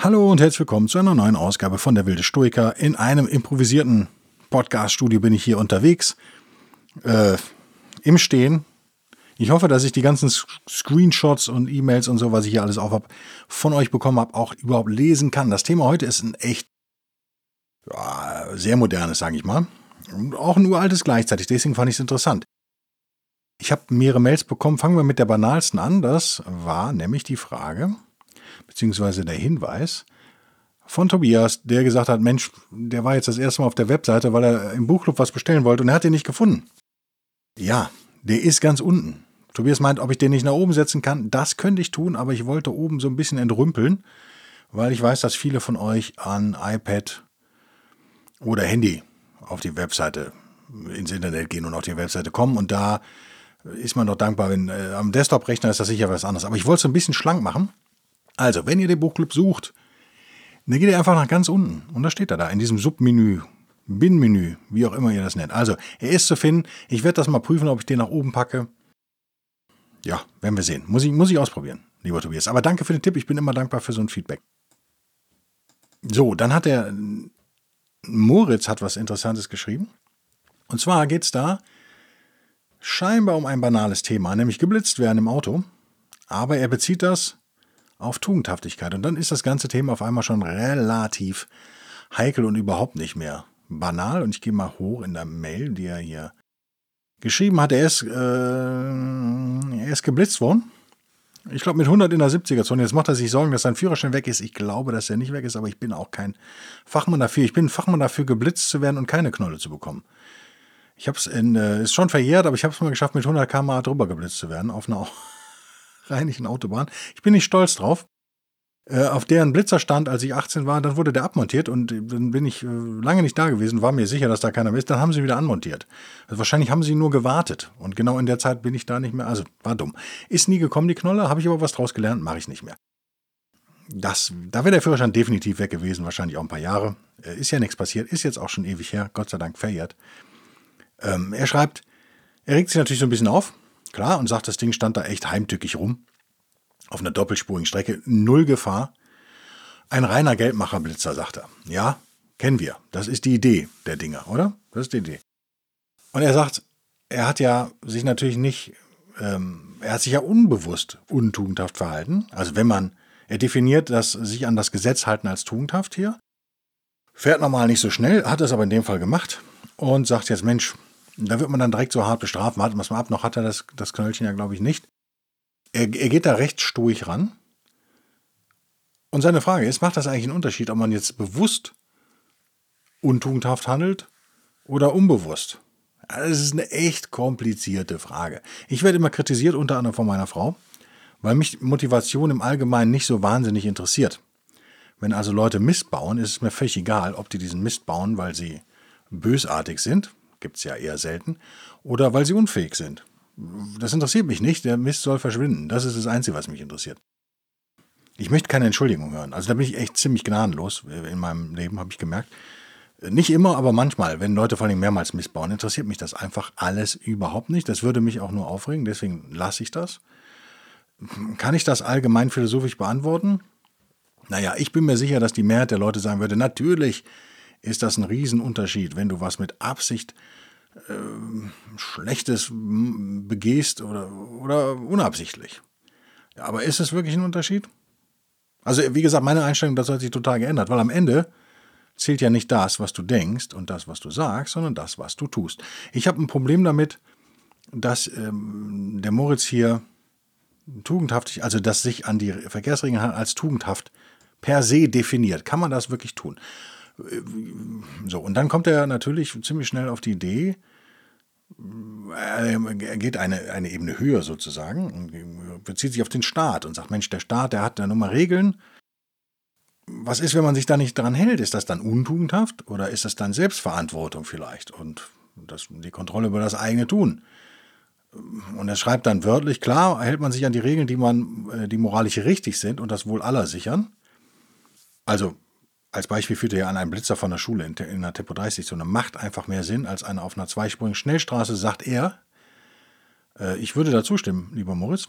Hallo und herzlich willkommen zu einer neuen Ausgabe von Der Wilde Stoiker. In einem improvisierten Podcast-Studio bin ich hier unterwegs. Äh, Im Stehen. Ich hoffe, dass ich die ganzen Screenshots und E-Mails und so, was ich hier alles auf habe, von euch bekommen habe, auch überhaupt lesen kann. Das Thema heute ist ein echt ja, sehr modernes, sage ich mal. Und auch ein uraltes gleichzeitig. Deswegen fand ich es interessant. Ich habe mehrere Mails bekommen. Fangen wir mit der banalsten an. Das war nämlich die Frage, beziehungsweise der Hinweis von Tobias, der gesagt hat, Mensch, der war jetzt das erste Mal auf der Webseite, weil er im Buchclub was bestellen wollte und er hat den nicht gefunden. Ja, der ist ganz unten. Tobias meint, ob ich den nicht nach oben setzen kann. Das könnte ich tun, aber ich wollte oben so ein bisschen entrümpeln, weil ich weiß, dass viele von euch an iPad oder Handy auf die Webseite ins Internet gehen und auf die Webseite kommen und da ist man doch dankbar, wenn äh, am Desktop-Rechner ist das sicher was anderes. Aber ich wollte es ein bisschen schlank machen also, wenn ihr den Buchclub sucht, dann geht ihr einfach nach ganz unten und da steht er da in diesem Submenü, Bin-Menü, wie auch immer ihr das nennt. Also, er ist zu finden. Ich werde das mal prüfen, ob ich den nach oben packe. Ja, werden wir sehen. Muss ich, muss ich ausprobieren, lieber Tobias. Aber danke für den Tipp. Ich bin immer dankbar für so ein Feedback. So, dann hat der Moritz hat was Interessantes geschrieben. Und zwar geht es da scheinbar um ein banales Thema, nämlich geblitzt werden im Auto. Aber er bezieht das auf Tugendhaftigkeit. Und dann ist das ganze Thema auf einmal schon relativ heikel und überhaupt nicht mehr banal. Und ich gehe mal hoch in der Mail, die er hier geschrieben hat. Er ist, äh, er ist geblitzt worden. Ich glaube mit 100 in der 70er-Zone. Jetzt macht er sich Sorgen, dass sein Führerschein weg ist. Ich glaube, dass er nicht weg ist, aber ich bin auch kein Fachmann dafür. Ich bin ein Fachmann dafür, geblitzt zu werden und keine Knolle zu bekommen. Ich habe es äh, ist schon verjährt, aber ich habe es mal geschafft, mit 100 km/h drüber geblitzt zu werden auf einer reinlichen Autobahn. Ich bin nicht stolz drauf. Äh, auf deren Blitzer stand, als ich 18 war, dann wurde der abmontiert und dann bin ich äh, lange nicht da gewesen, war mir sicher, dass da keiner mehr ist. Dann haben sie wieder anmontiert. Also wahrscheinlich haben sie nur gewartet und genau in der Zeit bin ich da nicht mehr. Also war dumm. Ist nie gekommen, die Knolle, habe ich aber was draus gelernt, mache ich nicht mehr. Das, da wäre der Führerschein definitiv weg gewesen, wahrscheinlich auch ein paar Jahre. Äh, ist ja nichts passiert, ist jetzt auch schon ewig her, Gott sei Dank verjährt. Ähm, er schreibt, er regt sich natürlich so ein bisschen auf, Klar, und sagt, das Ding stand da echt heimtückig rum. Auf einer doppelspurigen Strecke. Null Gefahr. Ein reiner Geldmacherblitzer, sagt er. Ja, kennen wir. Das ist die Idee der Dinger, oder? Das ist die Idee. Und er sagt, er hat ja sich natürlich nicht, ähm, er hat sich ja unbewusst untugendhaft verhalten. Also wenn man, er definiert das sich an das Gesetz halten als tugendhaft hier. Fährt normal nicht so schnell, hat es aber in dem Fall gemacht und sagt jetzt, Mensch, da wird man dann direkt so hart bestraft. Warten wir es mal ab. Noch hat er das, das Knöllchen ja, glaube ich, nicht. Er, er geht da recht sturig ran. Und seine Frage ist, macht das eigentlich einen Unterschied, ob man jetzt bewusst untugendhaft handelt oder unbewusst? Das ist eine echt komplizierte Frage. Ich werde immer kritisiert, unter anderem von meiner Frau, weil mich Motivation im Allgemeinen nicht so wahnsinnig interessiert. Wenn also Leute Mist bauen, ist es mir völlig egal, ob die diesen Mist bauen, weil sie bösartig sind, gibt es ja eher selten, oder weil sie unfähig sind. Das interessiert mich nicht, der Mist soll verschwinden. Das ist das Einzige, was mich interessiert. Ich möchte keine Entschuldigung hören. Also da bin ich echt ziemlich gnadenlos in meinem Leben, habe ich gemerkt. Nicht immer, aber manchmal, wenn Leute vor allem mehrmals missbauen, interessiert mich das einfach alles überhaupt nicht. Das würde mich auch nur aufregen, deswegen lasse ich das. Kann ich das allgemein philosophisch beantworten? Naja, ich bin mir sicher, dass die Mehrheit der Leute sagen würde, natürlich ist das ein Riesenunterschied, wenn du was mit Absicht äh, Schlechtes begehst oder, oder unabsichtlich. Ja, aber ist es wirklich ein Unterschied? Also, wie gesagt, meine Einstellung, das hat sich total geändert, weil am Ende zählt ja nicht das, was du denkst und das, was du sagst, sondern das, was du tust. Ich habe ein Problem damit, dass ähm, der Moritz hier tugendhaftig, also dass sich an die Verkehrsregeln als tugendhaft per se definiert. Kann man das wirklich tun? So, und dann kommt er natürlich ziemlich schnell auf die Idee, er geht eine, eine Ebene höher sozusagen, bezieht sich auf den Staat und sagt, Mensch, der Staat, der hat da nun mal Regeln. Was ist, wenn man sich da nicht dran hält? Ist das dann untugendhaft oder ist das dann Selbstverantwortung vielleicht und das, die Kontrolle über das eigene Tun? Und er schreibt dann wörtlich, klar, hält man sich an die Regeln, die man, äh, die moralisch richtig sind und das Wohl aller sichern. Also, als Beispiel führt er ja an einen Blitzer von der Schule in, in einer Tempo 30 Zone. Macht einfach mehr Sinn als eine auf einer zweispurigen Schnellstraße, sagt er. Äh, ich würde da zustimmen, lieber Moritz.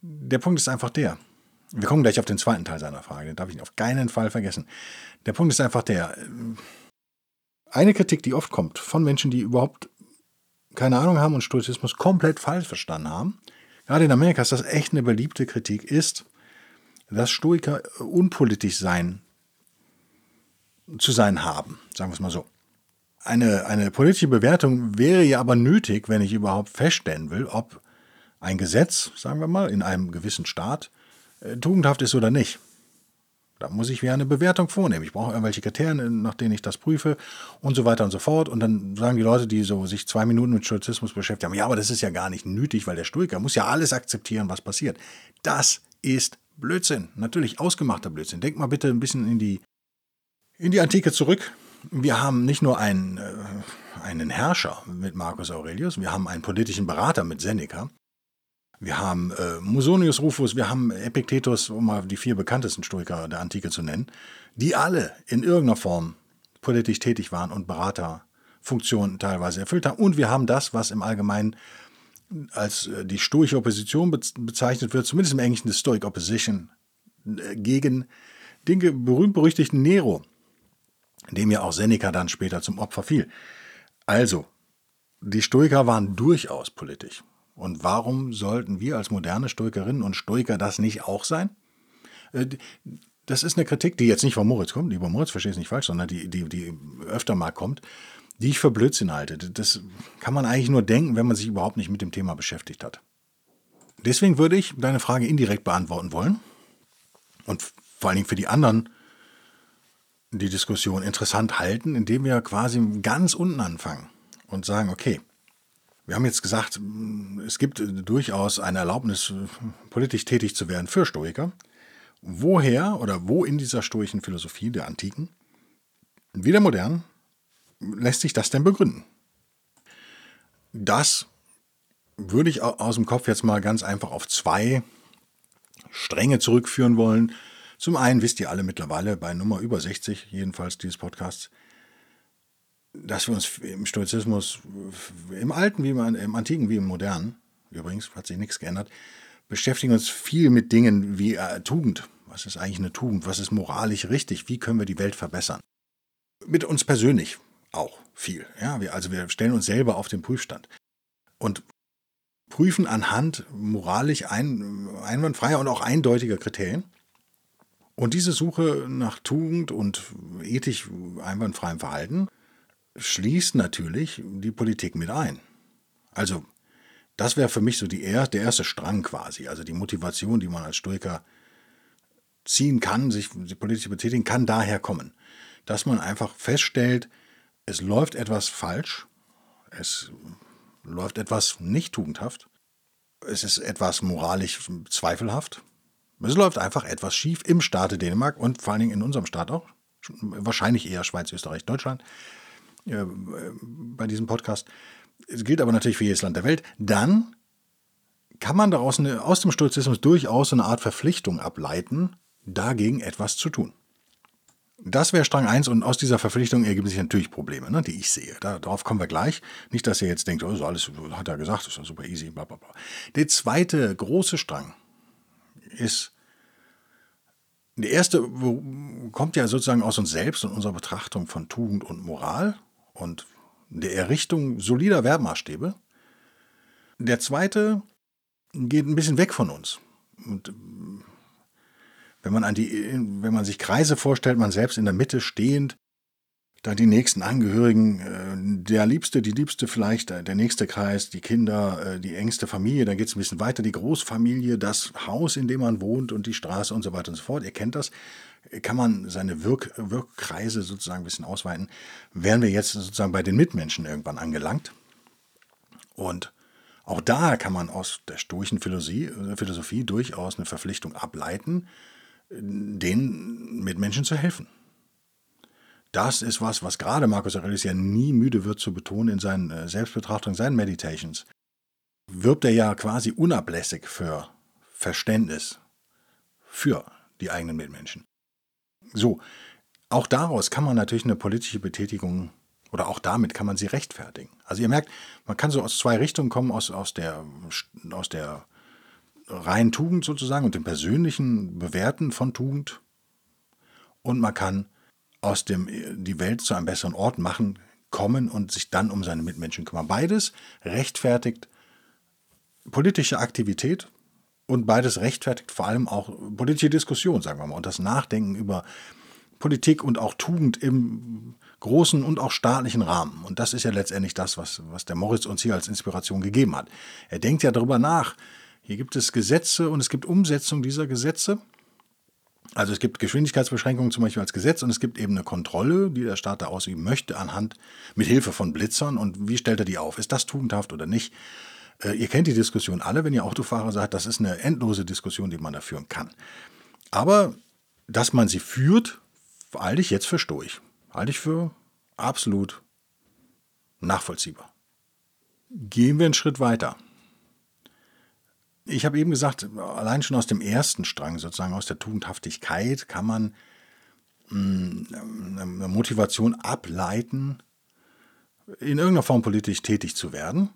Der Punkt ist einfach der. Wir kommen gleich auf den zweiten Teil seiner Frage, den darf ich auf keinen Fall vergessen. Der Punkt ist einfach der. Eine Kritik, die oft kommt von Menschen, die überhaupt keine Ahnung haben und Stoizismus komplett falsch verstanden haben, gerade in Amerika ist das echt eine beliebte Kritik, ist, dass Stoiker unpolitisch sein, zu sein haben, sagen wir es mal so. Eine, eine politische Bewertung wäre ja aber nötig, wenn ich überhaupt feststellen will, ob ein Gesetz, sagen wir mal, in einem gewissen Staat äh, tugendhaft ist oder nicht. Da muss ich mir eine Bewertung vornehmen. Ich brauche irgendwelche Kriterien, nach denen ich das prüfe und so weiter und so fort. Und dann sagen die Leute, die so sich zwei Minuten mit Stoizismus beschäftigen, ja, aber das ist ja gar nicht nötig, weil der Stoiker muss ja alles akzeptieren, was passiert. Das ist Blödsinn. Natürlich ausgemachter Blödsinn. Denk mal bitte ein bisschen in die, in die Antike zurück. Wir haben nicht nur einen, äh, einen Herrscher mit Marcus Aurelius, wir haben einen politischen Berater mit Seneca. Wir haben äh, Musonius Rufus, wir haben Epiktetus, um mal die vier bekanntesten Stoiker der Antike zu nennen, die alle in irgendeiner Form politisch tätig waren und Beraterfunktionen teilweise erfüllt haben. Und wir haben das, was im Allgemeinen als äh, die stoische Opposition bezeichnet wird, zumindest im Englischen die Stoic Opposition, äh, gegen den berühmt-berüchtigten Nero, dem ja auch Seneca dann später zum Opfer fiel. Also, die Stoiker waren durchaus politisch. Und warum sollten wir als moderne Stoikerinnen und Stoiker das nicht auch sein? Äh, das ist eine Kritik, die jetzt nicht von Moritz kommt, lieber Moritz, verstehe es nicht falsch, sondern die, die, die öfter mal kommt, die ich für Blödsinn halte. Das kann man eigentlich nur denken, wenn man sich überhaupt nicht mit dem Thema beschäftigt hat. Deswegen würde ich deine Frage indirekt beantworten wollen und vor allen Dingen für die anderen die Diskussion interessant halten, indem wir quasi ganz unten anfangen und sagen, okay, wir haben jetzt gesagt, es gibt durchaus eine Erlaubnis, politisch tätig zu werden für Stoiker. Woher oder wo in dieser stoischen Philosophie der Antiken, wie der modernen, lässt sich das denn begründen? Das würde ich aus dem Kopf jetzt mal ganz einfach auf zwei Stränge zurückführen wollen. Zum einen wisst ihr alle mittlerweile bei Nummer über 60 jedenfalls dieses Podcasts, dass wir uns im Stoizismus, im Alten wie im Antiken wie im Modernen, übrigens hat sich nichts geändert, beschäftigen uns viel mit Dingen wie äh, Tugend. Was ist eigentlich eine Tugend? Was ist moralisch richtig? Wie können wir die Welt verbessern? Mit uns persönlich auch viel. Ja, wir, also wir stellen uns selber auf den Prüfstand und prüfen anhand moralisch ein, einwandfreier und auch eindeutiger Kriterien. Und diese Suche nach Tugend und ethisch einwandfreiem Verhalten schließt natürlich die Politik mit ein. Also, das wäre für mich so die er der erste Strang quasi. Also die Motivation, die man als Stoiker ziehen kann, sich politisch betätigen, kann daher kommen. Dass man einfach feststellt, es läuft etwas falsch, es läuft etwas nicht tugendhaft, es ist etwas moralisch zweifelhaft, es läuft einfach etwas schief im Staate Dänemark und vor allen Dingen in unserem Staat auch, wahrscheinlich eher Schweiz, Österreich, Deutschland äh, bei diesem Podcast. Es gilt aber natürlich für jedes Land der Welt. Dann kann man daraus eine, aus dem Stoizismus durchaus eine Art Verpflichtung ableiten, dagegen etwas zu tun. Das wäre Strang 1 und aus dieser Verpflichtung ergeben sich natürlich Probleme, ne, die ich sehe. Da, darauf kommen wir gleich. Nicht, dass ihr jetzt denkt, oh, so alles hat er gesagt, ist ja super easy, bla bla bla. Der zweite große Strang ist, der erste kommt ja sozusagen aus uns selbst und unserer Betrachtung von Tugend und Moral und der Errichtung solider Werbmaßstäbe. Der zweite geht ein bisschen weg von uns. Und wenn man, an die, wenn man sich Kreise vorstellt, man selbst in der Mitte stehend, da die nächsten Angehörigen, äh, der Liebste, die Liebste vielleicht, der nächste Kreis, die Kinder, äh, die engste Familie, dann geht es ein bisschen weiter, die Großfamilie, das Haus, in dem man wohnt und die Straße und so weiter und so fort. Ihr kennt das. Kann man seine Wirk Wirkkreise sozusagen ein bisschen ausweiten. Wären wir jetzt sozusagen bei den Mitmenschen irgendwann angelangt. Und Auch da kann man aus der stoischen äh, Philosophie durchaus eine Verpflichtung ableiten, den Mitmenschen zu helfen. Das ist was, was gerade Marcus Aurelius ja nie müde wird zu betonen in seinen äh, Selbstbetrachtungen, seinen Meditations. Wirbt er ja quasi unablässig für Verständnis für die eigenen Mitmenschen. So, auch daraus kann man natürlich eine politische Betätigung oder auch damit kann man sie rechtfertigen. Also ihr merkt, man kann so aus zwei Richtungen kommen, aus, aus, der, aus der reinen Tugend sozusagen und dem persönlichen Bewerten von Tugend. Und man kann aus dem die Welt zu einem besseren Ort machen, kommen und sich dann um seine Mitmenschen kümmern. Beides rechtfertigt politische Aktivität und beides rechtfertigt vor allem auch politische Diskussion, sagen wir mal, und das Nachdenken über Politik und auch Tugend im großen und auch staatlichen Rahmen. Und das ist ja letztendlich das, was, was der Moritz uns hier als Inspiration gegeben hat. Er denkt ja darüber nach. Hier gibt es Gesetze und es gibt Umsetzung dieser Gesetze. Also es gibt Geschwindigkeitsbeschränkungen zum Beispiel als Gesetz und es gibt eben eine Kontrolle, die der Staat da ausüben möchte, anhand mit Hilfe von Blitzern. Und wie stellt er die auf? Ist das tugendhaft oder nicht? Äh, ihr kennt die Diskussion alle, wenn ihr Autofahrer seid, das ist eine endlose Diskussion, die man da führen kann. Aber dass man sie führt, halte ich jetzt für stoisch. Halte ich für absolut nachvollziehbar. Gehen wir einen Schritt weiter. Ich habe eben gesagt, allein schon aus dem ersten Strang, sozusagen aus der Tugendhaftigkeit, kann man hm, eine Motivation ableiten, in irgendeiner Form politisch tätig zu werden,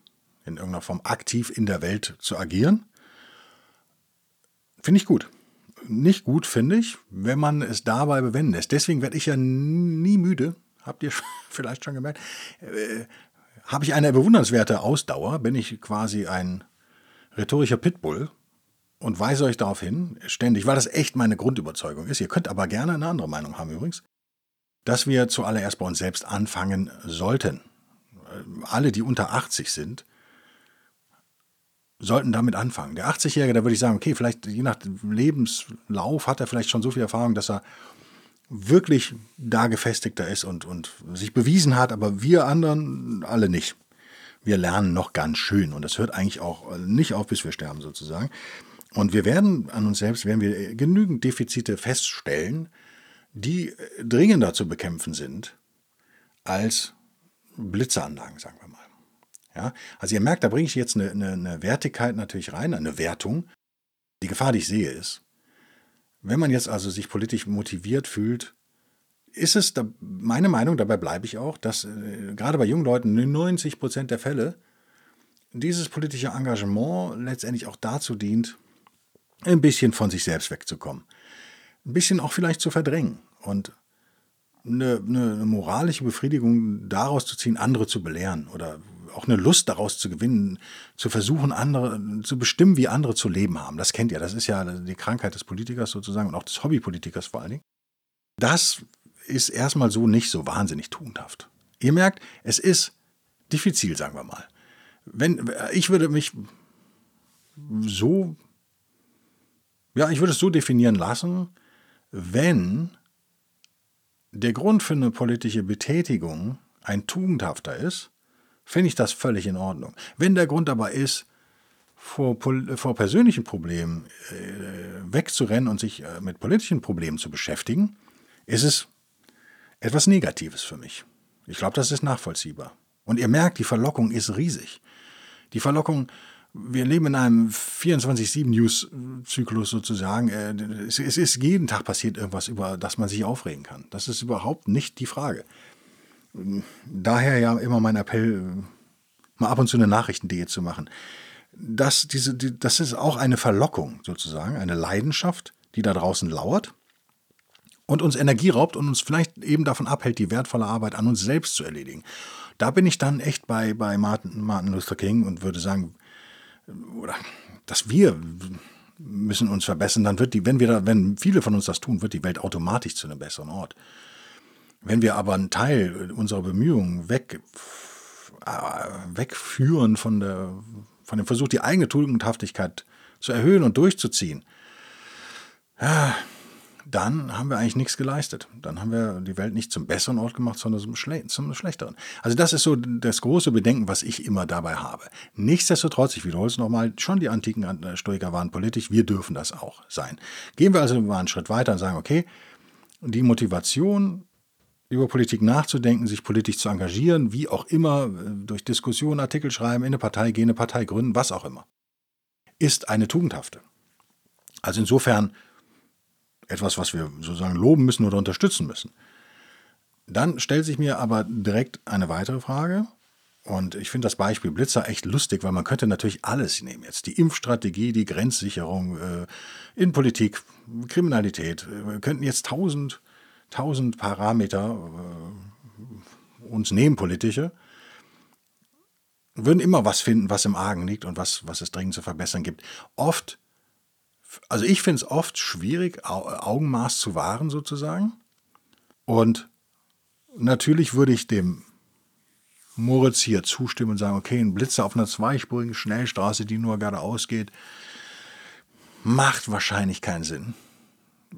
in irgendeiner Form aktiv in der Welt zu agieren. Finde ich gut. Nicht gut finde ich, wenn man es dabei bewenden lässt. Deswegen werde ich ja nie müde, habt ihr vielleicht schon gemerkt, äh, habe ich eine bewundernswerte Ausdauer, bin ich quasi ein rhetorischer Pitbull und weise euch darauf hin, ständig, weil das echt meine Grundüberzeugung ist. Ihr könnt aber gerne eine andere Meinung haben übrigens, dass wir zuallererst bei uns selbst anfangen sollten. Alle, die unter 80 sind, sollten damit anfangen. Der 80-Jährige, da würde ich sagen, okay, vielleicht je nach Lebenslauf hat er vielleicht schon so viel Erfahrung, dass er wirklich da gefestigter ist und, und sich bewiesen hat, aber wir anderen alle nicht wir lernen noch ganz schön. Und das hört eigentlich auch nicht auf, bis wir sterben sozusagen. Und wir werden an uns selbst, werden wir genügend Defizite feststellen, die dringender zu bekämpfen sind als Blitzeranlagen, sagen wir mal. Ja, also ihr merkt, da bringe ich jetzt eine, eine, eine Wertigkeit natürlich rein, eine Wertung. Die Gefahr, die ich sehe, ist, wenn man jetzt also sich politisch motiviert fühlt, ist es da, meine Meinung, dabei bleibe ich auch, dass äh, gerade bei jungen Leuten 90 Prozent der Fälle dieses politische Engagement letztendlich auch dazu dient, ein bisschen von sich selbst wegzukommen. Ein bisschen auch vielleicht zu verdrängen und eine, eine, eine moralische Befriedigung daraus zu ziehen, andere zu belehren oder auch eine Lust daraus zu gewinnen, zu versuchen, andere zu bestimmen, wie andere zu leben haben. Das kennt ihr, das ist ja die Krankheit des Politikers sozusagen und auch des Hobbypolitikers vor allen Dingen. Das ist erstmal so nicht so wahnsinnig tugendhaft. Ihr merkt, es ist diffizil, sagen wir mal. Wenn, ich würde mich so, ja, ich würde es so definieren lassen, wenn der Grund für eine politische Betätigung ein tugendhafter ist, finde ich das völlig in Ordnung. Wenn der Grund aber ist, vor, vor persönlichen Problemen äh, wegzurennen und sich äh, mit politischen Problemen zu beschäftigen, ist es etwas Negatives für mich. Ich glaube, das ist nachvollziehbar. Und ihr merkt, die Verlockung ist riesig. Die Verlockung, wir leben in einem 24-7-News-Zyklus sozusagen. Äh, es ist jeden Tag passiert irgendwas, über das man sich aufregen kann. Das ist überhaupt nicht die Frage. Daher ja immer mein Appell, mal ab und zu eine Nachrichten.de zu machen. Das, diese, das ist auch eine Verlockung sozusagen, eine Leidenschaft, die da draußen lauert und uns Energie raubt und uns vielleicht eben davon abhält, die wertvolle Arbeit an uns selbst zu erledigen. Da bin ich dann echt bei, bei Martin, Martin Luther King und würde sagen, oder dass wir müssen uns verbessern, dann wird die, wenn wir da, wenn viele von uns das tun, wird die Welt automatisch zu einem besseren Ort. Wenn wir aber einen Teil unserer Bemühungen weg, äh, wegführen von, der, von dem Versuch, die eigene Tugendhaftigkeit zu erhöhen und durchzuziehen, ja, dann haben wir eigentlich nichts geleistet. Dann haben wir die Welt nicht zum besseren Ort gemacht, sondern zum, Schle zum schlechteren. Also das ist so das große Bedenken, was ich immer dabei habe. Nichtsdestotrotz, ich wiederhole es nochmal, schon die antiken Stoiker waren politisch, wir dürfen das auch sein. Gehen wir also mal einen Schritt weiter und sagen, okay, die Motivation, über Politik nachzudenken, sich politisch zu engagieren, wie auch immer, durch Diskussionen, Artikel schreiben, in eine Partei gehen, eine Partei gründen, was auch immer, ist eine tugendhafte. Also insofern etwas, was wir sozusagen loben müssen oder unterstützen müssen. Dann stellt sich mir aber direkt eine weitere Frage. Und ich finde das Beispiel Blitzer echt lustig, weil man könnte natürlich alles nehmen jetzt. Die Impfstrategie, die Grenzsicherung, äh, Innenpolitik, Kriminalität. Wir könnten jetzt tausend, tausend Parameter äh, uns nehmen, politische. Würden immer was finden, was im Argen liegt und was, was es dringend zu verbessern gibt. Oft also ich finde es oft schwierig, Augenmaß zu wahren sozusagen. Und natürlich würde ich dem Moritz hier zustimmen und sagen, okay, ein Blitzer auf einer zweispurigen Schnellstraße, die nur geradeaus geht, macht wahrscheinlich keinen Sinn.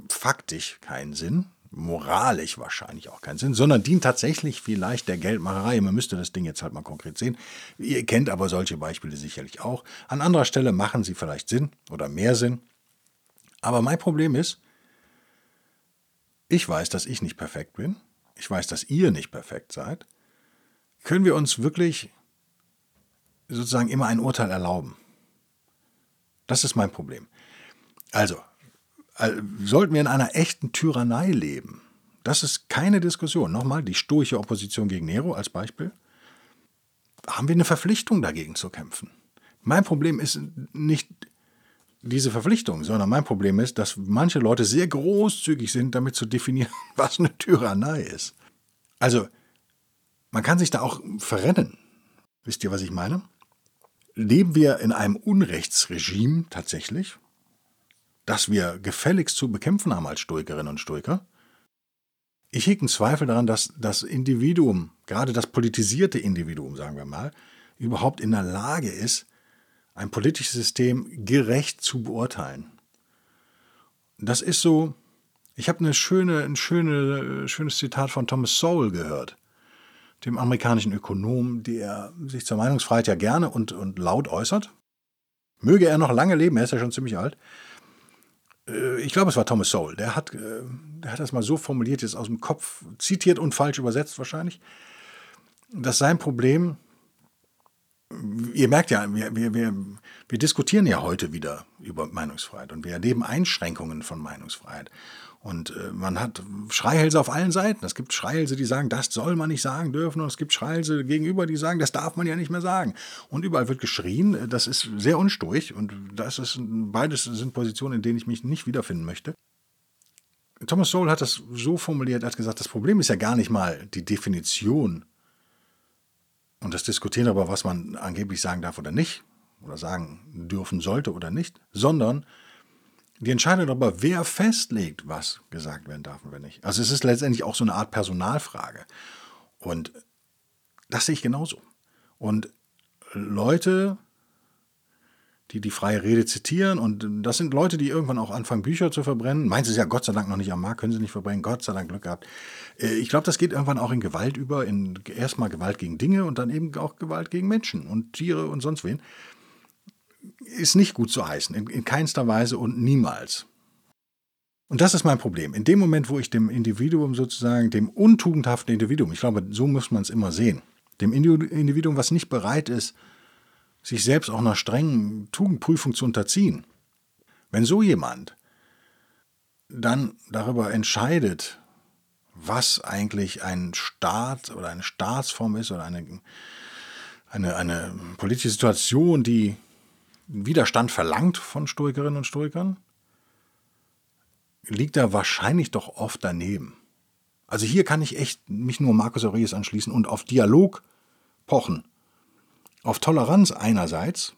Faktisch keinen Sinn. Moralisch wahrscheinlich auch keinen Sinn, sondern dient tatsächlich vielleicht der Geldmacherei. Man müsste das Ding jetzt halt mal konkret sehen. Ihr kennt aber solche Beispiele sicherlich auch. An anderer Stelle machen sie vielleicht Sinn oder mehr Sinn. Aber mein Problem ist, ich weiß, dass ich nicht perfekt bin. Ich weiß, dass ihr nicht perfekt seid. Können wir uns wirklich sozusagen immer ein Urteil erlauben? Das ist mein Problem. Also, sollten wir in einer echten Tyrannei leben? Das ist keine Diskussion. Nochmal, die stoische Opposition gegen Nero als Beispiel. Haben wir eine Verpflichtung dagegen zu kämpfen? Mein Problem ist nicht diese Verpflichtung, sondern mein Problem ist, dass manche Leute sehr großzügig sind, damit zu definieren, was eine Tyrannei ist. Also, man kann sich da auch verrennen. Wisst ihr, was ich meine? Leben wir in einem Unrechtsregime tatsächlich, das wir gefälligst zu bekämpfen haben als Stoikerinnen und Stoiker? Ich hege einen Zweifel daran, dass das Individuum, gerade das politisierte Individuum, sagen wir mal, überhaupt in der Lage ist, ein politisches System gerecht zu beurteilen. Das ist so, ich habe eine schöne, ein schöne, schönes Zitat von Thomas Sowell gehört, dem amerikanischen Ökonom, der sich zur Meinungsfreiheit ja gerne und, und laut äußert. Möge er noch lange leben, er ist ja schon ziemlich alt. Äh, ich glaube, es war Thomas Sowell. Der hat, äh, der hat das mal so formuliert, jetzt aus dem Kopf zitiert und falsch übersetzt wahrscheinlich, dass sein Problem ihr merkt ja, wir, wir, wir, wir diskutieren ja heute wieder über Meinungsfreiheit und wir erleben Einschränkungen von Meinungsfreiheit. Und äh, man hat Schreihälse auf allen Seiten. Es gibt Schreihälse, die sagen, das soll man nicht sagen dürfen. Und es gibt Schreihälse gegenüber, die sagen, das darf man ja nicht mehr sagen. Und überall wird geschrien. Das ist sehr unsturig. Und das ist, beides sind Positionen, in denen ich mich nicht wiederfinden möchte. Thomas Sowell hat das so formuliert, er hat gesagt, das Problem ist ja gar nicht mal die Definition und das Diskutieren darüber, was man angeblich sagen darf oder nicht, oder sagen dürfen sollte oder nicht, sondern die Entscheidung darüber, wer festlegt, was gesagt werden darf und wer nicht. Also es ist letztendlich auch so eine Art Personalfrage. Und das sehe ich genauso. Und Leute die die freie Rede zitieren. Und das sind Leute, die irgendwann auch anfangen, Bücher zu verbrennen. Meins ist ja Gott sei Dank noch nicht am Markt, können sie nicht verbrennen. Gott sei Dank Glück gehabt. Äh, ich glaube, das geht irgendwann auch in Gewalt über. In erstmal Gewalt gegen Dinge und dann eben auch Gewalt gegen Menschen und Tiere und sonst wen. Ist nicht gut zu heißen, in, in keinster Weise und niemals. Und das ist mein Problem. In dem Moment, wo ich dem Individuum sozusagen, dem untugendhaften Individuum, ich glaube, so muss man es immer sehen, dem Individuum, was nicht bereit ist, sich selbst auch einer strengen Tugendprüfung zu unterziehen. Wenn so jemand dann darüber entscheidet, was eigentlich ein Staat oder eine Staatsform ist oder eine, eine, eine politische Situation, die Widerstand verlangt von Stoikerinnen und Stoikern, liegt er wahrscheinlich doch oft daneben. Also hier kann ich echt mich nur Markus Aurelius anschließen und auf Dialog pochen auf Toleranz einerseits.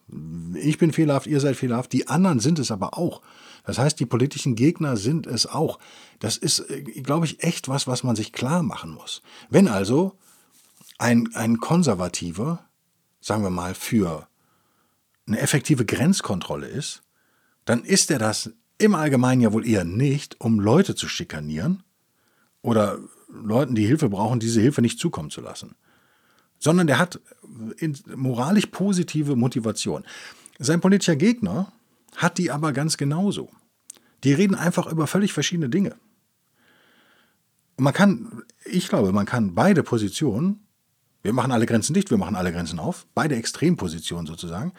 Ich bin fehlerhaft, ihr seid fehlerhaft, die anderen sind es aber auch. Das heißt, die politischen Gegner sind es auch. Das ist, äh, glaube ich, echt was, was man sich klar machen muss. Wenn also ein, ein Konservativer, sagen wir mal, für eine effektive Grenzkontrolle ist, dann ist er das im Allgemeinen ja wohl eher nicht, um Leute zu schikanieren oder Leuten, die Hilfe brauchen, diese Hilfe nicht zukommen zu lassen. Sondern der hat moralisch positive Motivation. Sein politischer Gegner hat die aber ganz genauso. Die reden einfach über völlig verschiedene Dinge. Und man kann, ich glaube, man kann beide Positionen, wir machen alle Grenzen dicht, wir machen alle Grenzen auf, beide Extrempositionen sozusagen.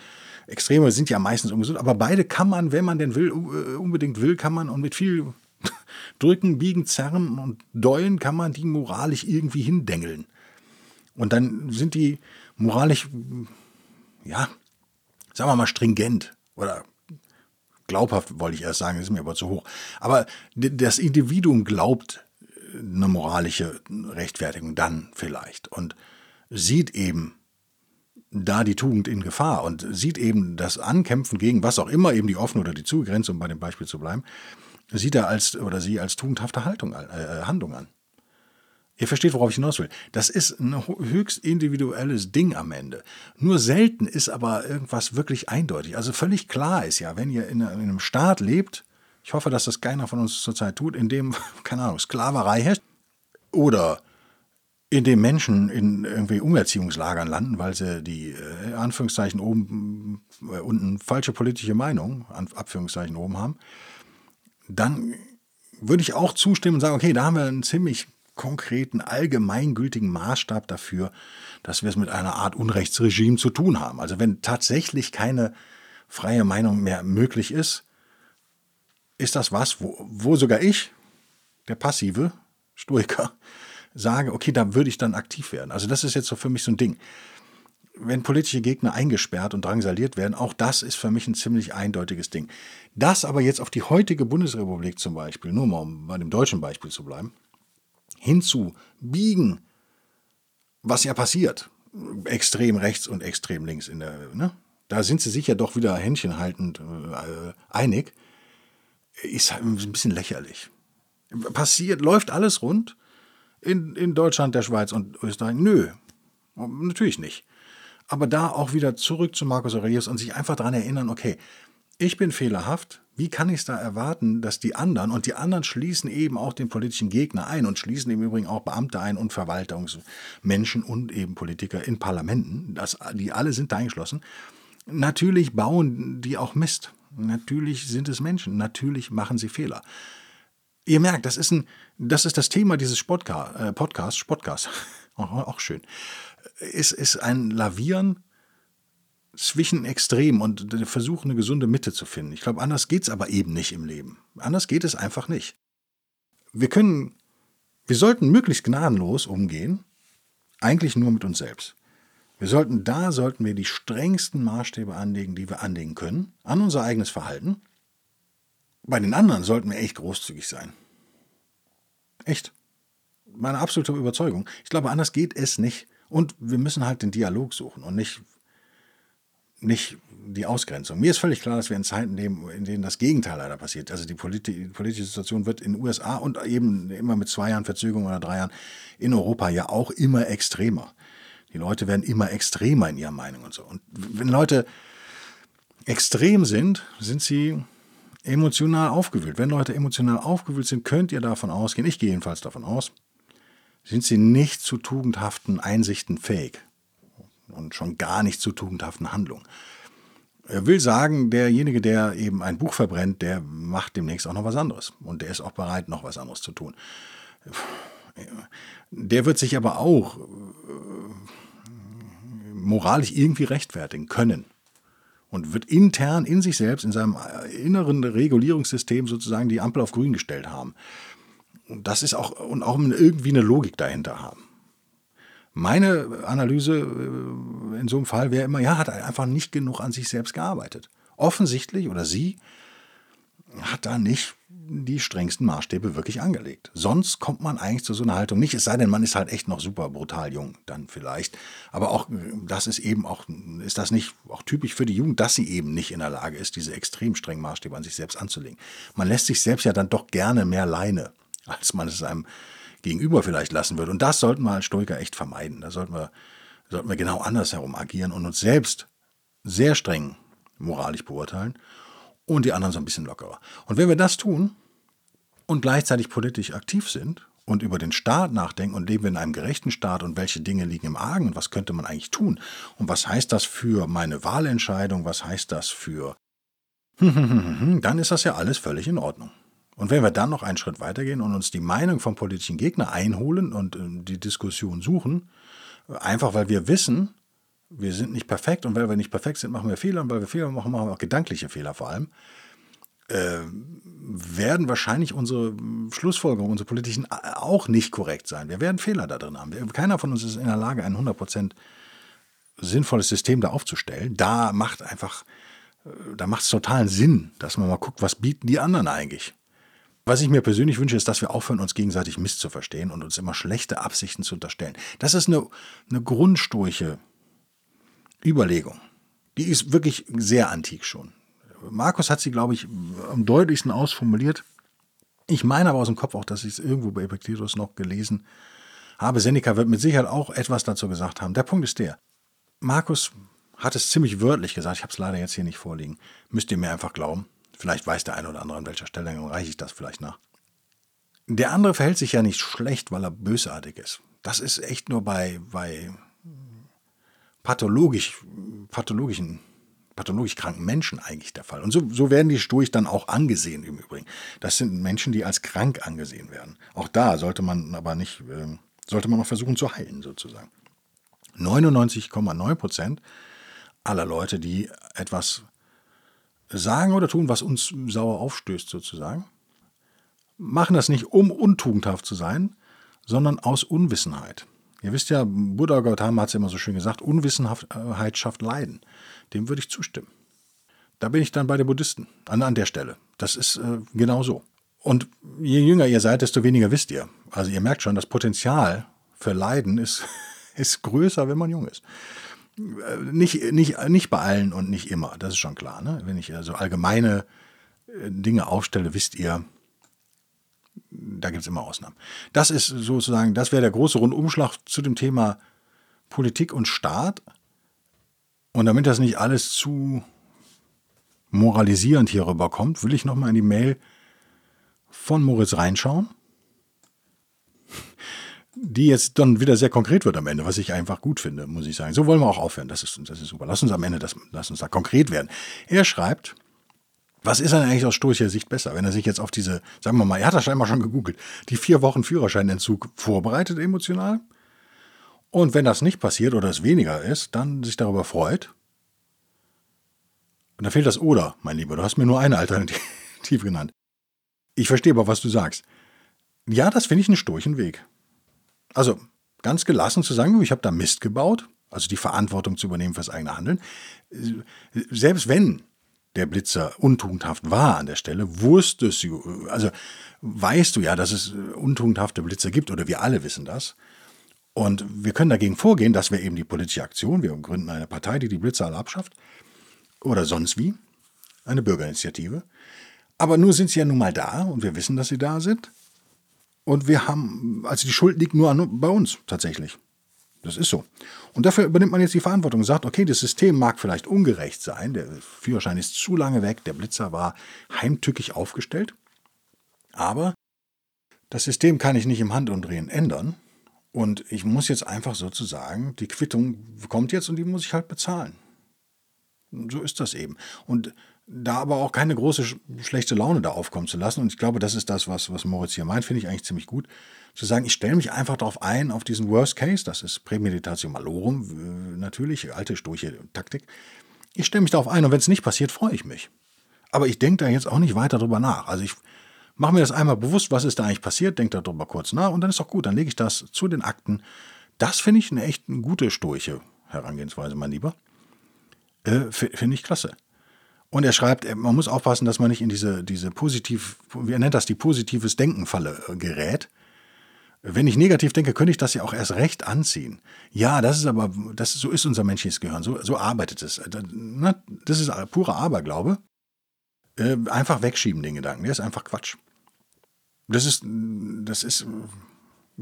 Extreme sind ja meistens ungesund, aber beide kann man, wenn man denn will, äh, unbedingt will, kann man und mit viel Drücken, Biegen, Zerren und Deulen kann man die moralisch irgendwie hindengeln. Und dann sind die moralisch, ja, sagen wir mal, stringent oder glaubhaft, wollte ich erst sagen, ist mir aber zu hoch. Aber das Individuum glaubt eine moralische Rechtfertigung dann vielleicht und sieht eben da die Tugend in Gefahr und sieht eben das Ankämpfen gegen was auch immer, eben die offene oder die zugegrenzt, um bei dem Beispiel zu bleiben, sieht er als oder sie als tugendhafte Haltung, äh, Handlung an. Ihr versteht, worauf ich hinaus will. Das ist ein höchst individuelles Ding am Ende. Nur selten ist aber irgendwas wirklich eindeutig. Also völlig klar ist ja, wenn ihr in einem Staat lebt, ich hoffe, dass das keiner von uns zurzeit tut, in dem, keine Ahnung, Sklaverei herrscht oder in dem Menschen in irgendwie Umerziehungslagern landen, weil sie die, äh, Anführungszeichen oben, äh, unten falsche politische Meinung, Anführungszeichen oben haben, dann würde ich auch zustimmen und sagen, okay, da haben wir einen ziemlich konkreten, allgemeingültigen Maßstab dafür, dass wir es mit einer Art Unrechtsregime zu tun haben. Also wenn tatsächlich keine freie Meinung mehr möglich ist, ist das was, wo, wo sogar ich, der passive Stoiker, sage, okay, da würde ich dann aktiv werden. Also das ist jetzt so für mich so ein Ding. Wenn politische Gegner eingesperrt und drangsaliert werden, auch das ist für mich ein ziemlich eindeutiges Ding. Das aber jetzt auf die heutige Bundesrepublik zum Beispiel, nur mal um bei dem deutschen Beispiel zu bleiben, hinzubiegen, was ja passiert, extrem rechts und extrem links in der, ne? da sind sie sich ja doch wieder händchenhaltend äh, einig, ist halt ein bisschen lächerlich. Passiert, läuft alles rund in, in Deutschland, der Schweiz und Österreich? Nö, natürlich nicht. Aber da auch wieder zurück zu Markus Aurelius und sich einfach daran erinnern, okay, ich bin fehlerhaft, wie kann ich es da erwarten, dass die anderen, und die anderen schließen eben auch den politischen Gegner ein und schließen im Übrigen auch Beamte ein und Verwaltungsmenschen und eben Politiker in Parlamenten, das, die alle sind da eingeschlossen, natürlich bauen die auch Mist. Natürlich sind es Menschen, natürlich machen sie Fehler. Ihr merkt, das ist, ein, das, ist das Thema dieses Podcast, äh, Podcast, Podcast, auch schön, ist, ist ein Lavieren zwischen Extremen und versuchen, eine gesunde Mitte zu finden. Ich glaube, anders geht es aber eben nicht im Leben. Anders geht es einfach nicht. Wir können, wir sollten möglichst gnadenlos umgehen, eigentlich nur mit uns selbst. Wir sollten, da sollten wir die strengsten Maßstäbe anlegen, die wir anlegen können, an unser eigenes Verhalten. Bei den anderen sollten wir echt großzügig sein. Echt. Meine absolute Überzeugung. Ich glaube, anders geht es nicht. Und wir müssen halt den Dialog suchen und nicht nicht die Ausgrenzung. Mir ist völlig klar, dass wir in Zeiten leben, in denen das Gegenteil leider passiert. Also die, politi die politische Situation wird in den USA und eben immer mit zwei Jahren Verzögerung oder drei Jahren in Europa ja auch immer extremer. Die Leute werden immer extremer in ihrer Meinung und so. Und wenn Leute extrem sind, sind sie emotional aufgewühlt. Wenn Leute emotional aufgewühlt sind, könnt ihr davon ausgehen, ich gehe jedenfalls davon aus, sind sie nicht zu tugendhaften Einsichten fähig und schon gar nicht zu tugendhaften Handlungen. Er will sagen, derjenige, der eben ein Buch verbrennt, der macht demnächst auch noch was anderes. Und der ist auch bereit, noch was anderes zu tun. Der wird sich aber auch äh, moralisch irgendwie rechtfertigen können. Und wird intern in sich selbst, in seinem inneren Regulierungssystem sozusagen die Ampel auf grün gestellt haben. Und das ist auch, und auch irgendwie eine Logik dahinter haben. Meine Analyse äh, in so einem Fall wäre immer, ja, hat einfach nicht genug an sich selbst gearbeitet. Offensichtlich oder sie hat da nicht die strengsten Maßstäbe wirklich angelegt. Sonst kommt man eigentlich zu so einer Haltung nicht, es sei denn, man ist halt echt noch super brutal jung, dann vielleicht. Aber auch das ist eben auch, ist das nicht auch typisch für die Jugend, dass sie eben nicht in der Lage ist, diese extrem strengen Maßstäbe an sich selbst anzulegen. Man lässt sich selbst ja dann doch gerne mehr Leine, als man es einem Gegenüber vielleicht lassen würde. Und das sollten wir als Stoiker echt vermeiden. Da sollten wir, sollten wir genau andersherum agieren und uns selbst sehr streng moralisch beurteilen und die anderen so ein bisschen lockerer. Und wenn wir das tun und gleichzeitig politisch aktiv sind und über den Staat nachdenken und leben wir in einem gerechten Staat und welche Dinge liegen im Argen und was könnte man eigentlich tun und was heißt das für meine Wahlentscheidung, was heißt das für dann ist das ja alles völlig in Ordnung. Und wenn wir dann noch einen Schritt weitergehen und uns die Meinung vom politischen Gegner einholen und äh, die Diskussion suchen, einfach weil wir wissen, wir sind nicht perfekt und weil wir nicht perfekt sind, machen wir Fehler und weil wir Fehler machen, machen wir auch gedankliche Fehler vor allem, äh, werden wahrscheinlich unsere Schlussfolgerungen, unsere politischen auch nicht korrekt sein. Wir werden Fehler da drin haben. Keiner von uns ist in der Lage, ein 100% sinnvolles System da aufzustellen. Da macht einfach, äh, da macht es totalen Sinn, dass man mal guckt, was bieten die anderen eigentlich. Was ich mir persönlich wünsche, ist, dass wir aufhören, uns gegenseitig misszuverstehen und uns immer schlechte Absichten zu unterstellen. Das ist eine, eine grundsturche Überlegung. Die ist wirklich sehr antik schon. Markus hat sie, glaube ich, am deutlichsten ausformuliert. Ich meine aber aus dem Kopf auch, dass ich es irgendwo bei Epictetus noch gelesen habe. Seneca wird mit Sicherheit auch etwas dazu gesagt haben. Der Punkt ist der. Markus hat es ziemlich wörtlich gesagt. Ich habe es leider jetzt hier nicht vorliegen. Müsst ihr mir einfach glauben. Vielleicht weiß der eine oder andere an welcher Stelle, dann reiche ich das vielleicht nach. Der andere verhält sich ja nicht schlecht, weil er bösartig ist. Das ist echt nur bei, bei pathologisch, pathologischen, pathologisch kranken Menschen eigentlich der Fall. Und so, so werden die Sturch dann auch angesehen im Übrigen. Das sind Menschen, die als krank angesehen werden. Auch da sollte man aber nicht, äh, sollte man auch versuchen zu heilen sozusagen. 99,9 Prozent aller Leute, die etwas sagen oder tun, was uns sauer aufstößt sozusagen, machen das nicht, um untugendhaft zu sein, sondern aus Unwissenheit. Ihr wisst ja, Buddha Gautama hat es immer so schön gesagt, Unwissenheit schafft Leiden. Dem würde ich zustimmen. Da bin ich dann bei den Buddhisten, an, an der Stelle. Das ist äh, genau so. Und je jünger ihr seid, desto weniger wisst ihr. Also ihr merkt schon, das Potenzial für Leiden ist, ist größer, wenn man jung ist. Äh, nicht, nicht, nicht bei allen und nicht immer, das ist schon klar. Ne? Wenn ich also allgemeine äh, Dinge aufstelle, wisst ihr, da gibt es immer Ausnahmen. Das ist sozusagen, das wäre der große Rundumschlag zu dem Thema Politik und Staat. Und damit das nicht alles zu moralisierend hier rüberkommt, will ich nochmal in die Mail von Moritz reinschauen, die jetzt dann wieder sehr konkret wird am Ende, was ich einfach gut finde, muss ich sagen. So wollen wir auch aufhören. Das ist, das ist super. Lass uns am Ende, das, lass uns da konkret werden. Er schreibt, was ist denn eigentlich aus stoischer Sicht besser, wenn er sich jetzt auf diese, sagen wir mal, er hat das scheinbar schon gegoogelt, die vier Wochen Führerscheinentzug vorbereitet emotional? Und wenn das nicht passiert oder es weniger ist, dann sich darüber freut. Und da fehlt das Oder, mein Lieber. Du hast mir nur eine Alternative genannt. Ich verstehe aber, was du sagst. Ja, das finde ich einen sturchen Weg. Also ganz gelassen zu sagen, ich habe da Mist gebaut, also die Verantwortung zu übernehmen fürs eigene Handeln. Selbst wenn der Blitzer untugendhaft war an der Stelle, wusstest du, also weißt du ja, dass es untugendhafte Blitzer gibt oder wir alle wissen das. Und wir können dagegen vorgehen, das wäre eben die politische Aktion. Wir gründen eine Partei, die die Blitzer alle abschafft. Oder sonst wie. Eine Bürgerinitiative. Aber nur sind sie ja nun mal da und wir wissen, dass sie da sind. Und wir haben, also die Schuld liegt nur an, bei uns tatsächlich. Das ist so. Und dafür übernimmt man jetzt die Verantwortung und sagt, okay, das System mag vielleicht ungerecht sein, der Führerschein ist zu lange weg, der Blitzer war heimtückig aufgestellt, aber das System kann ich nicht im Handumdrehen ändern. Und ich muss jetzt einfach sozusagen, die Quittung kommt jetzt und die muss ich halt bezahlen. So ist das eben. Und da aber auch keine große schlechte Laune da aufkommen zu lassen. Und ich glaube, das ist das, was, was Moritz hier meint, finde ich eigentlich ziemlich gut zu sagen, ich stelle mich einfach darauf ein, auf diesen Worst Case, das ist Prämeditatio Malorum, natürlich, alte sturche Taktik. Ich stelle mich darauf ein und wenn es nicht passiert, freue ich mich. Aber ich denke da jetzt auch nicht weiter drüber nach. Also ich mache mir das einmal bewusst, was ist da eigentlich passiert, denke darüber kurz nach und dann ist doch gut, dann lege ich das zu den Akten. Das finde ich eine echt eine gute stoische Herangehensweise, mein Lieber. Äh, finde ich klasse. Und er schreibt, äh, man muss aufpassen, dass man nicht in diese, diese positiv, wie er nennt das, die positives Denken-Falle äh, gerät. Wenn ich negativ denke, könnte ich das ja auch erst recht anziehen. Ja, das ist aber, das, so ist unser menschliches Gehirn, so, so arbeitet es. Äh, das ist purer Aberglaube. Einfach wegschieben den Gedanken, der ist einfach Quatsch. Das ist, das ist,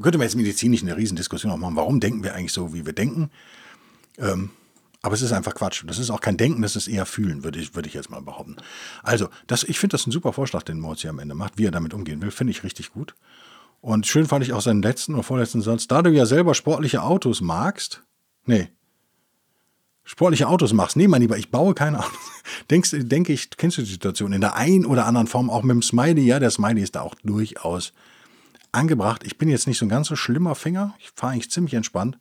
könnte man jetzt medizinisch eine Riesendiskussion auch machen, warum denken wir eigentlich so, wie wir denken. Ähm, Aber es ist einfach Quatsch. Das ist auch kein Denken, das ist eher Fühlen, würde ich, würde ich jetzt mal behaupten. Also, das, ich finde das ein super Vorschlag, den Moritz am Ende macht, wie er damit umgehen will. Finde ich richtig gut. Und schön fand ich auch seinen letzten oder vorletzten Satz. Da du ja selber sportliche Autos magst, nee, sportliche Autos machst, nee, mein Lieber, ich baue keine Autos. Denkst, denke ich, kennst du die Situation in der einen oder anderen Form, auch mit dem Smiley, ja, der Smiley ist da auch durchaus angebracht. Ich bin jetzt nicht so ein ganz so schlimmer Finger. Ich fahre eigentlich ziemlich entspannt.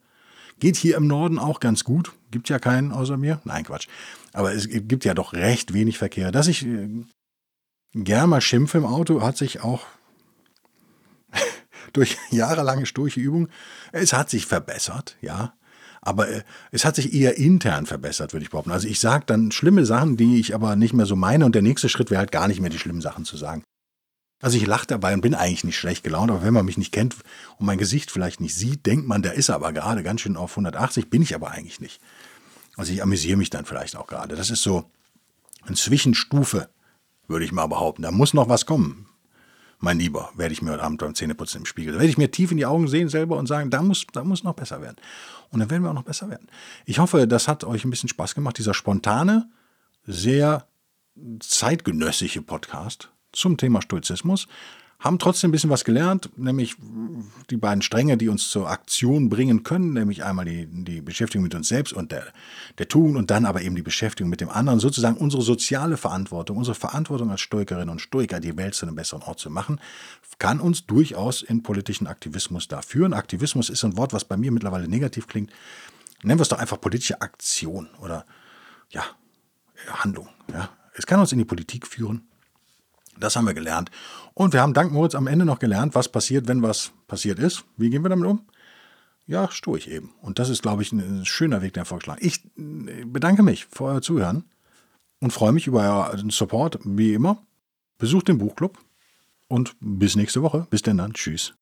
Geht hier im Norden auch ganz gut. Gibt ja keinen außer mir. Nein, Quatsch. Aber es gibt ja doch recht wenig Verkehr. Dass ich äh, gern mal schimpfe im Auto, hat sich auch durch jahrelange sturche Übung, es hat sich verbessert, ja. Aber äh, es hat sich eher intern verbessert, würde ich behaupten. Also ich sage dann schlimme Sachen, die ich aber nicht mehr so meine. Und der nächste Schritt wäre halt gar nicht mehr die schlimmen Sachen zu sagen. Also ich lache dabei und bin eigentlich nicht schlecht gelaunt, aber wenn man mich nicht kennt und mein Gesicht vielleicht nicht sieht, denkt man, der ist aber gerade ganz schön auf 180, bin ich aber eigentlich nicht. Also ich amüsiere mich dann vielleicht auch gerade. Das ist so eine Zwischenstufe, würde ich mal behaupten. Da muss noch was kommen. Mein Lieber, werde ich mir heute Abend beim Zähneputzen im Spiegel. Da werde ich mir tief in die Augen sehen selber und sagen, da muss, da muss noch besser werden. Und dann werden wir auch noch besser werden. Ich hoffe, das hat euch ein bisschen Spaß gemacht, dieser spontane, sehr zeitgenössische Podcast zum Thema Stoizismus, haben trotzdem ein bisschen was gelernt, nämlich die beiden Stränge, die uns zur Aktion bringen können, nämlich einmal die, die Beschäftigung mit uns selbst und der, der Tugend und dann aber eben die Beschäftigung mit dem anderen, sozusagen unsere soziale Verantwortung, unsere Verantwortung als Stoikerinnen und Stoiker, die Welt zu einem besseren Ort zu machen, kann uns durchaus in politischen Aktivismus da führen. Aktivismus ist ein Wort, was bei mir mittlerweile negativ klingt. Nennen wir es doch einfach politische Aktion oder ja, Handlung. Ja. Es kann uns in die Politik führen, das haben wir gelernt. Und wir haben dank Moritz am Ende noch gelernt, was passiert, wenn was passiert ist. Wie gehen wir damit um? Ja, ich eben. Und das ist, glaube ich, ein schöner Weg, der vorgeschlagen. Ich äh, bedanke mich für euer Zuhören und freue mich über euren Support, wie immer. Besucht den Buchclub und bis nächste Woche. Bis denn dann. Tschüss.